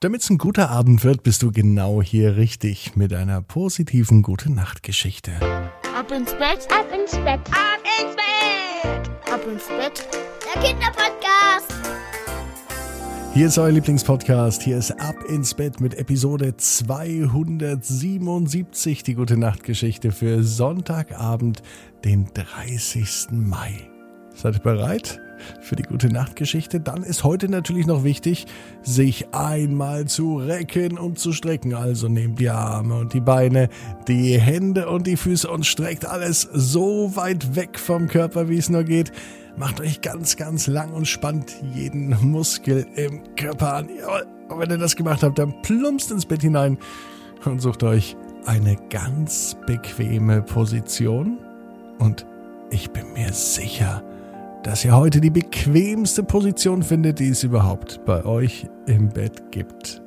Damit es ein guter Abend wird, bist du genau hier richtig mit einer positiven Gute Nacht Geschichte. Ab ins Bett, ab ins Bett, ab ins Bett, ab ins Bett. Der Kinderpodcast. Hier ist euer Lieblingspodcast. Hier ist Ab ins Bett mit Episode 277, die Gute Nacht Geschichte für Sonntagabend, den 30. Mai. Seid ihr bereit? für die gute Nachtgeschichte, dann ist heute natürlich noch wichtig, sich einmal zu recken und zu strecken. Also nehmt die Arme und die Beine, die Hände und die Füße und streckt alles so weit weg vom Körper, wie es nur geht. Macht euch ganz, ganz lang und spannt jeden Muskel im Körper an. Und wenn ihr das gemacht habt, dann plumpst ins Bett hinein und sucht euch eine ganz bequeme Position. Und ich bin mir sicher, dass ihr heute die bequemste Position findet, die es überhaupt bei euch im Bett gibt.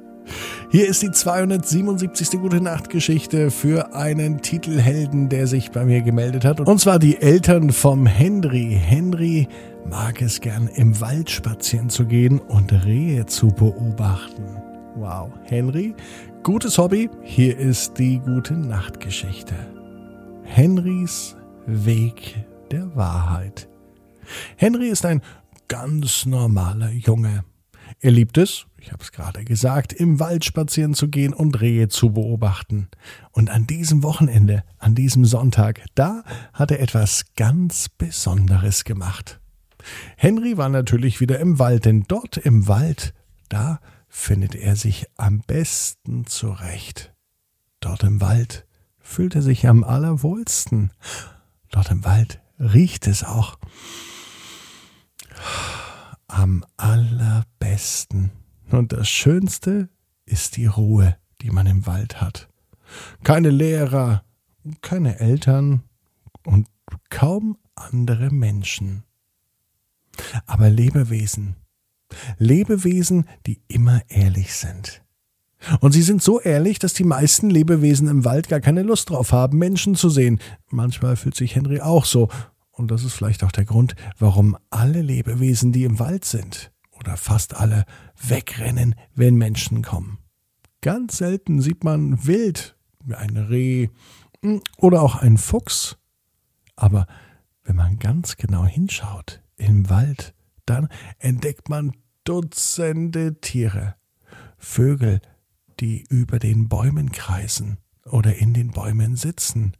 Hier ist die 277. Gute Nacht Geschichte für einen Titelhelden, der sich bei mir gemeldet hat. Und zwar die Eltern vom Henry. Henry mag es gern im Wald spazieren zu gehen und Rehe zu beobachten. Wow, Henry, gutes Hobby. Hier ist die Gute Nacht Geschichte. Henrys Weg der Wahrheit. Henry ist ein ganz normaler Junge. Er liebt es, ich habe es gerade gesagt, im Wald spazieren zu gehen und Rehe zu beobachten. Und an diesem Wochenende, an diesem Sonntag, da hat er etwas ganz Besonderes gemacht. Henry war natürlich wieder im Wald, denn dort im Wald, da findet er sich am besten zurecht. Dort im Wald fühlt er sich am allerwohlsten. Dort im Wald riecht es auch am allerbesten. Und das Schönste ist die Ruhe, die man im Wald hat. Keine Lehrer, keine Eltern und kaum andere Menschen. Aber Lebewesen. Lebewesen, die immer ehrlich sind. Und sie sind so ehrlich, dass die meisten Lebewesen im Wald gar keine Lust drauf haben, Menschen zu sehen. Manchmal fühlt sich Henry auch so, und das ist vielleicht auch der Grund, warum alle Lebewesen, die im Wald sind, oder fast alle, wegrennen, wenn Menschen kommen. Ganz selten sieht man Wild, wie ein Reh hm, oder auch ein Fuchs. Aber wenn man ganz genau hinschaut im Wald, dann entdeckt man Dutzende Tiere, Vögel, die über den Bäumen kreisen oder in den Bäumen sitzen,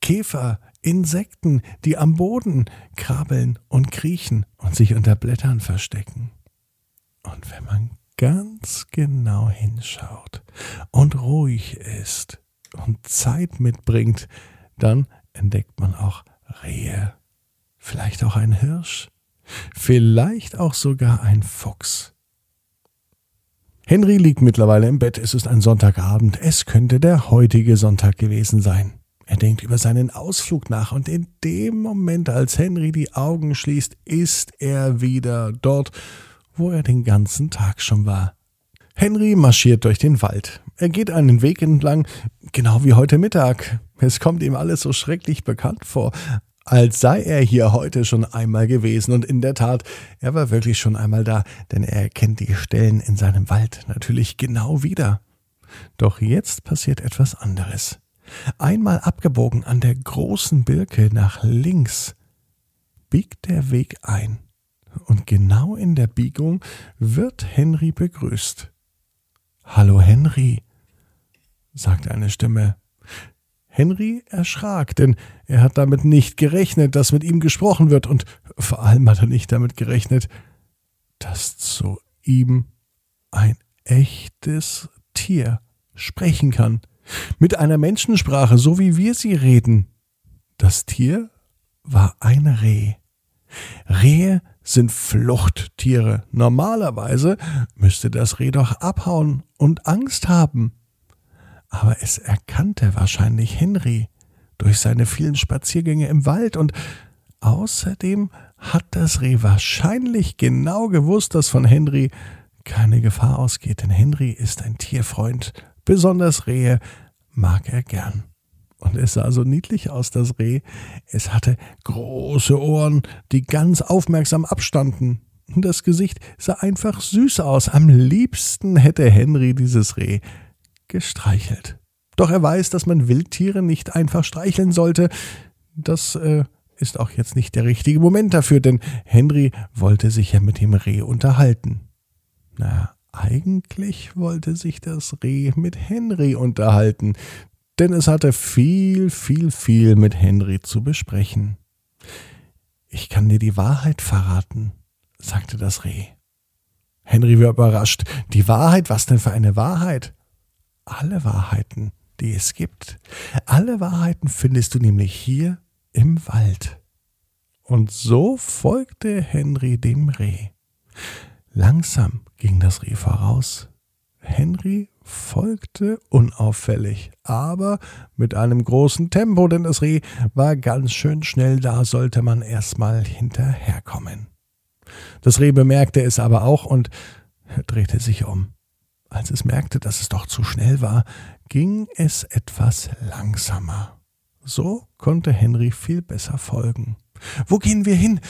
Käfer, Insekten, die am Boden krabbeln und kriechen und sich unter Blättern verstecken. Und wenn man ganz genau hinschaut und ruhig ist und Zeit mitbringt, dann entdeckt man auch Rehe, vielleicht auch ein Hirsch, vielleicht auch sogar ein Fuchs. Henry liegt mittlerweile im Bett, es ist ein Sonntagabend, es könnte der heutige Sonntag gewesen sein. Er denkt über seinen Ausflug nach und in dem Moment, als Henry die Augen schließt, ist er wieder dort, wo er den ganzen Tag schon war. Henry marschiert durch den Wald. Er geht einen Weg entlang, genau wie heute Mittag. Es kommt ihm alles so schrecklich bekannt vor, als sei er hier heute schon einmal gewesen. Und in der Tat, er war wirklich schon einmal da, denn er kennt die Stellen in seinem Wald natürlich genau wieder. Doch jetzt passiert etwas anderes. Einmal abgebogen an der großen Birke nach links biegt der Weg ein. Und genau in der Biegung wird Henry begrüßt. Hallo Henry, sagt eine Stimme. Henry erschrak, denn er hat damit nicht gerechnet, dass mit ihm gesprochen wird, und vor allem hat er nicht damit gerechnet, dass zu ihm ein echtes Tier sprechen kann mit einer Menschensprache, so wie wir sie reden. Das Tier war ein Reh. Rehe sind Fluchttiere. Normalerweise müsste das Reh doch abhauen und Angst haben. Aber es erkannte wahrscheinlich Henry durch seine vielen Spaziergänge im Wald und außerdem hat das Reh wahrscheinlich genau gewusst, dass von Henry keine Gefahr ausgeht, denn Henry ist ein Tierfreund Besonders Rehe mag er gern. Und es sah so niedlich aus, das Reh. Es hatte große Ohren, die ganz aufmerksam abstanden. Das Gesicht sah einfach süß aus. Am liebsten hätte Henry dieses Reh gestreichelt. Doch er weiß, dass man Wildtiere nicht einfach streicheln sollte. Das äh, ist auch jetzt nicht der richtige Moment dafür, denn Henry wollte sich ja mit dem Reh unterhalten. Na, eigentlich wollte sich das Reh mit Henry unterhalten, denn es hatte viel, viel, viel mit Henry zu besprechen. Ich kann dir die Wahrheit verraten, sagte das Reh. Henry war überrascht. Die Wahrheit? Was denn für eine Wahrheit? Alle Wahrheiten, die es gibt. Alle Wahrheiten findest du nämlich hier im Wald. Und so folgte Henry dem Reh. Langsam ging das Reh voraus. Henry folgte unauffällig, aber mit einem großen Tempo, denn das Reh war ganz schön schnell, da sollte man erstmal hinterherkommen. Das Reh bemerkte es aber auch und drehte sich um. Als es merkte, dass es doch zu schnell war, ging es etwas langsamer. So konnte Henry viel besser folgen. Wo gehen wir hin?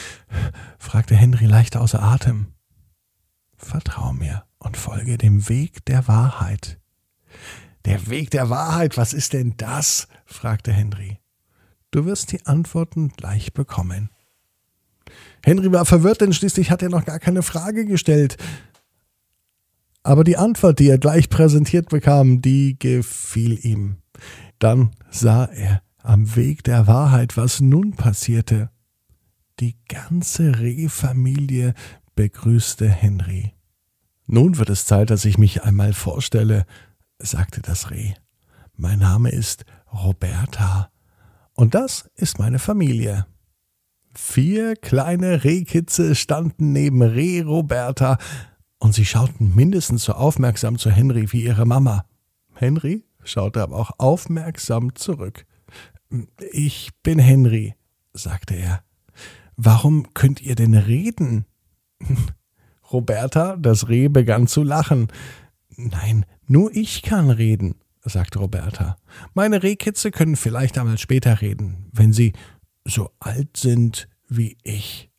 fragte Henry leicht außer Atem. Vertrau mir und folge dem Weg der Wahrheit. Der Weg der Wahrheit, was ist denn das? fragte Henry. Du wirst die Antworten gleich bekommen. Henry war verwirrt, denn schließlich hat er noch gar keine Frage gestellt. Aber die Antwort, die er gleich präsentiert bekam, die gefiel ihm. Dann sah er am Weg der Wahrheit, was nun passierte. Die ganze Rehfamilie begrüßte Henry. Nun wird es Zeit, dass ich mich einmal vorstelle, sagte das Reh. Mein Name ist Roberta und das ist meine Familie. Vier kleine Rehkitze standen neben Reh Roberta und sie schauten mindestens so aufmerksam zu Henry wie ihre Mama. Henry schaute aber auch aufmerksam zurück. Ich bin Henry, sagte er. Warum könnt ihr denn reden? Roberta, das Reh, begann zu lachen. Nein, nur ich kann reden, sagte Roberta. Meine Rehkitze können vielleicht einmal später reden, wenn sie so alt sind wie ich.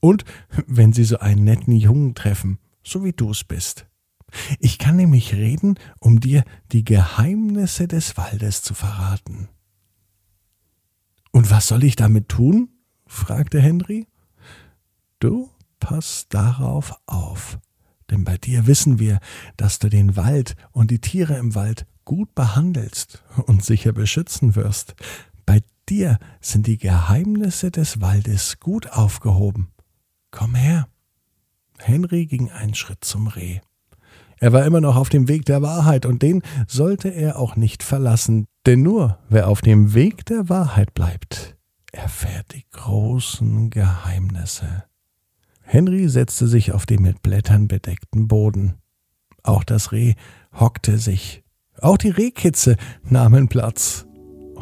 Und wenn sie so einen netten Jungen treffen, so wie du's bist. Ich kann nämlich reden, um dir die Geheimnisse des Waldes zu verraten. Und was soll ich damit tun? fragte Henry. Du pass darauf auf, denn bei dir wissen wir, dass du den Wald und die Tiere im Wald gut behandelst und sicher beschützen wirst. Bei dir sind die Geheimnisse des Waldes gut aufgehoben. Komm her. Henry ging einen Schritt zum Reh. Er war immer noch auf dem Weg der Wahrheit und den sollte er auch nicht verlassen, denn nur wer auf dem Weg der Wahrheit bleibt, erfährt die großen Geheimnisse. Henry setzte sich auf den mit Blättern bedeckten Boden. Auch das Reh hockte sich. Auch die Rehkitze nahmen Platz.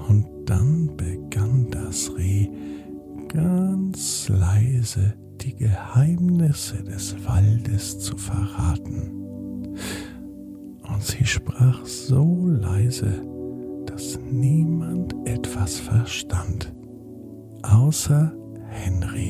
Und dann begann das Reh ganz leise die Geheimnisse des Waldes zu verraten. Und sie sprach so leise, dass niemand etwas verstand, außer Henry.